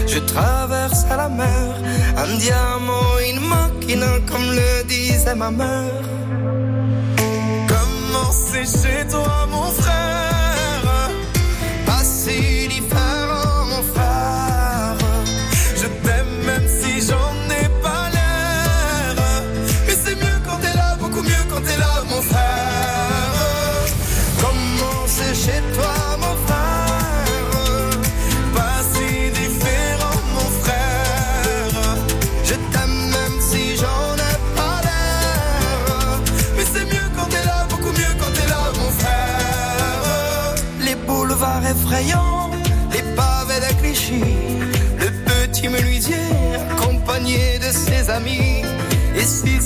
je traversais la mer. Un diamant, une machina, comme le disait ma mère. Comment c'est chez toi, mon frère? Pas si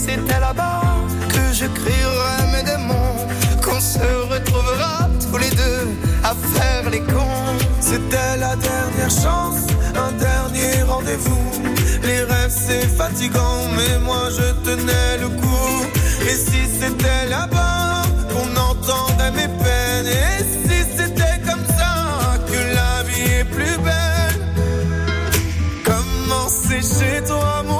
c'était là-bas que je crierais mes démons, qu'on se retrouvera tous les deux à faire les cons. C'était la dernière chance, un dernier rendez-vous. Les rêves c'est fatigant, mais moi je tenais le coup. Et si c'était là-bas qu'on entendait mes peines, et si c'était comme ça que la vie est plus belle? Comment c'est chez toi, mon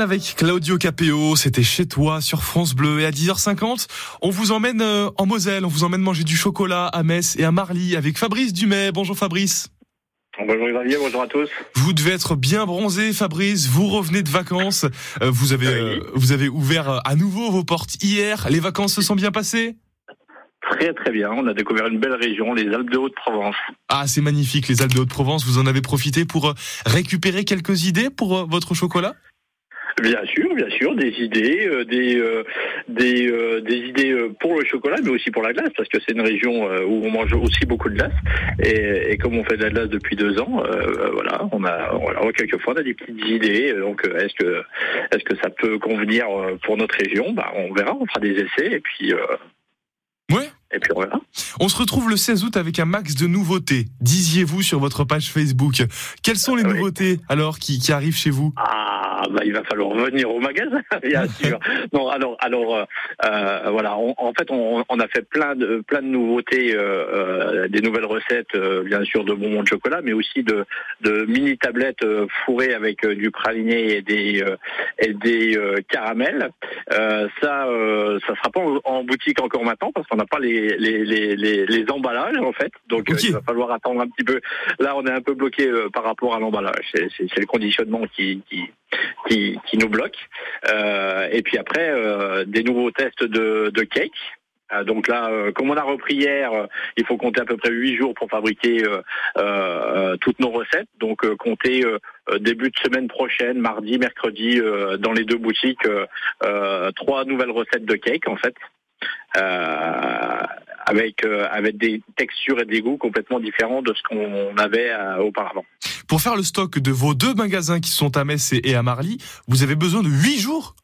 Avec Claudio Capéo, c'était chez toi sur France Bleu. Et à 10h50, on vous emmène euh, en Moselle, on vous emmène manger du chocolat à Metz et à Marly avec Fabrice Dumais. Bonjour Fabrice. Bonjour Xavier, bonjour à tous. Vous devez être bien bronzé Fabrice, vous revenez de vacances, Euh, vous avez euh, vous avez ouvert à nouveau vos portes hier, les vacances se sont bien passées? Très très bien, on a découvert une belle région, les Alpes de Haute-Provence. Ah, c'est magnifique les Alpes de Haute-Provence, vous en avez profité pour récupérer quelques idées pour votre chocolat? Bien sûr, bien sûr, des idées, euh, des euh, euh, des idées pour le chocolat, mais aussi pour la glace, parce que c'est une région où on mange aussi beaucoup de glace. Et, comme on fait de la glace depuis deux ans, voilà, on a voilà, quelquefois on a des petites idées. Donc, est-ce que est-ce que ça peut convenir pour notre région? Bah, on verra, on fera des essais et puis. Et puis voilà. On se retrouve le 16 août avec un max de nouveautés. Disiez-vous sur votre page Facebook. Quelles sont les Oui. nouveautés alors qui, qui arrivent chez vous? Ah, bah, il va falloir venir au magasin, bien sûr. Non, alors, alors, euh, euh, voilà. on- en fait, on, on a fait plein de plein de nouveautés, euh, euh, des nouvelles recettes, euh, bien sûr, de bonbons de chocolat, mais aussi de de mini tablettes fourrées avec du praliné et des euh, et des euh, caramels. Euh, ça, euh, ça sera pas en, en boutique encore maintenant parce qu'on n'a pas les les, les les les emballages en fait. Donc, il va falloir attendre un petit peu. Là, on est un peu bloqué euh, par rapport à l'emballage. C'est le conditionnement qui qui qui, qui nous bloque. Euh, et puis après, euh, des nouveaux tests de, de cake. Euh, donc là, euh, comme on a repris hier, euh, il faut compter à peu près huit jours pour fabriquer euh, euh, toutes nos recettes. Donc euh, compter début de semaine prochaine, mardi, mercredi, euh, dans les deux boutiques, trois nouvelles recettes de cake en fait. Euh, avec euh, avec des textures et des goûts complètement différents de ce qu'on avait euh, auparavant. Pour faire le stock de vos deux magasins qui sont à Metz et à Marly, vous avez besoin de 8 jours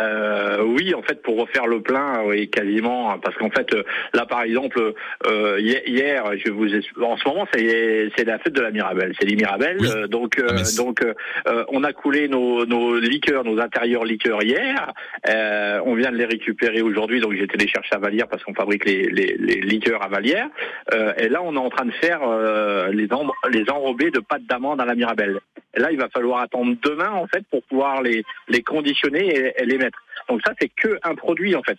Euh, oui, en fait, pour refaire le plein, oui, quasiment, hein, parce qu'en fait, euh, là, par exemple, euh, hier, je vous ai, en ce moment, c'est la fête de la Mirabelle, c'est les Mirabelles, Oui, euh, donc euh, donc euh, euh, on a coulé nos, nos liqueurs, nos intérieurs liqueurs hier, euh, on vient de les récupérer aujourd'hui, donc j'ai été les chercher à Vallière parce qu'on fabrique les, les, les liqueurs à Vallière, euh, et là, on est en train de faire euh, les, en- les enrobés de pâte d'amande à la Mirabelle. Et là, il va falloir attendre demain, en fait, pour pouvoir les, les conditionner et, et les mettre. Donc ça, c'est que un produit, en fait.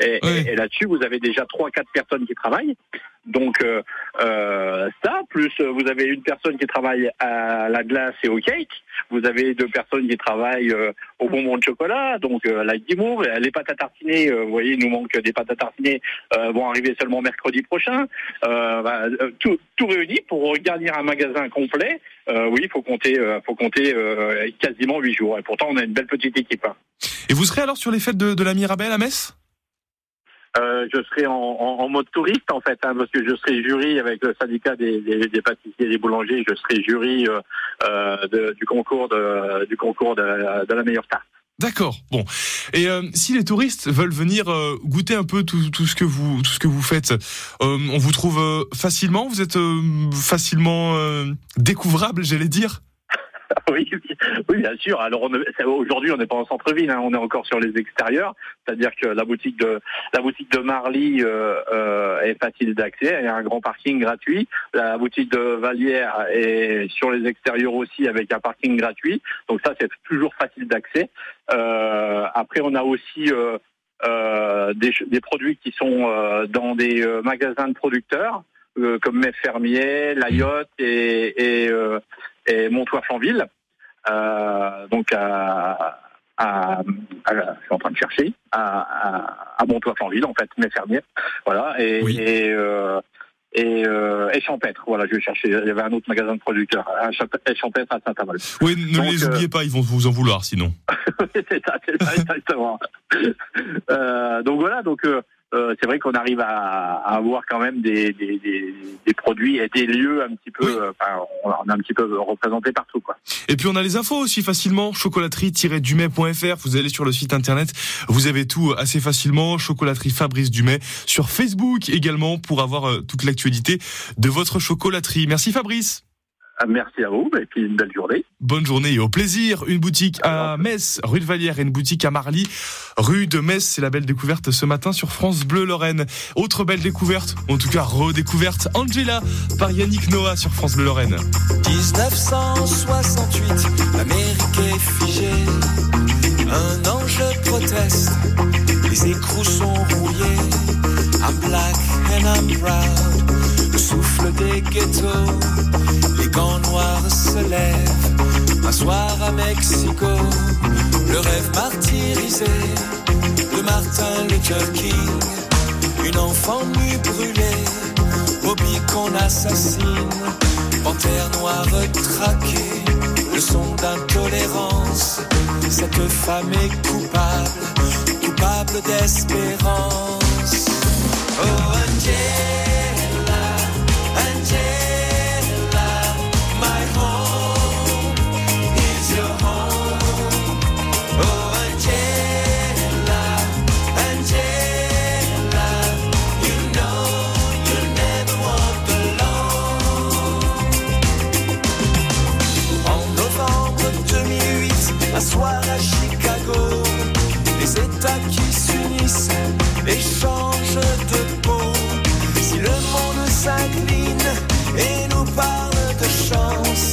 Et, Oui. et- et là-dessus, vous avez déjà trois, quatre personnes qui travaillent. Donc euh, euh, ça, plus euh, vous avez une personne qui travaille à la glace et au cake. Vous avez deux personnes qui travaillent euh, au bonbon de chocolat, donc euh, la guimauve, les pâtes à tartiner. euh, vous voyez, il nous manque des pâtes à tartiner. euh, vont arriver seulement mercredi prochain. Euh, bah, tout, tout réuni pour garnir un magasin complet. Euh, oui, il faut compter, euh, faut compter euh, quasiment huit jours. Et pourtant, on a une belle petite équipe. hein. Et vous serez alors sur les fêtes de, de la Mirabelle à Metz? Euh, je serai en, en, en mode touriste en fait, hein, parce que je serai jury avec le syndicat des, des, des pâtissiers et des boulangers. Je serai jury euh, euh, de- du concours de, du concours de, la- de la meilleure tarte. D'accord. Bon. Et euh, si les touristes veulent venir euh, goûter un peu tout, tout ce que vous tout ce que vous faites, euh, on vous trouve euh, facilement? Vous êtes euh, facilement découvrable, j'allais dire? oui, bien sûr. Alors aujourd'hui, on n'est pas en centre-ville, hein, on est encore sur les extérieurs. C'est-à-dire que la boutique de la boutique de Marly euh, euh, est facile d'accès, il y a un grand parking gratuit. La boutique de Vallière est sur les extérieurs aussi avec un parking gratuit. Donc ça, c'est toujours facile d'accès. Euh, après, on a aussi euh, euh, des, des produits qui sont euh, dans des magasins de producteurs. euh, comme Mes Fermier, La Yotte et, et, euh, et Montois-Flanville. Euh, donc à, à, à- je suis en train de chercher à, à, à Montois-Flanville en fait, mes fermiers. Voilà et Oui. et, euh, et, euh, et Champêtre. Voilà, je vais chercher. Il y avait un autre magasin de producteurs, à Champêtre à Saint-Amand. Oui, ne Donc, les euh, oubliez pas, ils vont vous en vouloir sinon. c'est ça, c'est ça, exactement. Euh, donc voilà, donc euh, euh, c'est vrai qu'on arrive à, à avoir quand même des, des, des, des produits et des lieux un petit peu, Oui. euh, enfin, on est un petit peu représentés partout, quoi. Et puis on a les infos aussi facilement, chocolaterie-dumais.fr, vous allez sur le site internet, vous avez tout assez facilement, chocolaterie Fabrice Dumais, sur Facebook également pour avoir euh, toute l'actualité de votre chocolaterie. Merci Fabrice. Ah, Merci à vous et puis une belle journée. Bonne journée et au plaisir. Une boutique à Metz, rue de Vallière et une boutique à Marly, rue de Metz. C'est la belle découverte ce matin sur France Bleu Lorraine. Autre belle découverte, en tout cas redécouverte, Angela par Yannick Noah sur France Bleu Lorraine. 1968, l'Amérique est figée. Un ange proteste, les écrous sont rouillés. I'm black and I'm proud. Le souffle des ghettos, les gants noirs se lèvent. Un soir à Mexico, le rêve martyrisé de Martin Luther King. Une enfant nue brûlée, Bobby qu'on assassine. Panthère noire traquée, le son d'intolérance. Cette femme est coupable, coupable d'espérance. Oh, Angela. soir à Chicago, les États qui s'unissent échangent de peau. Si le monde s'incline et nous parle de chance.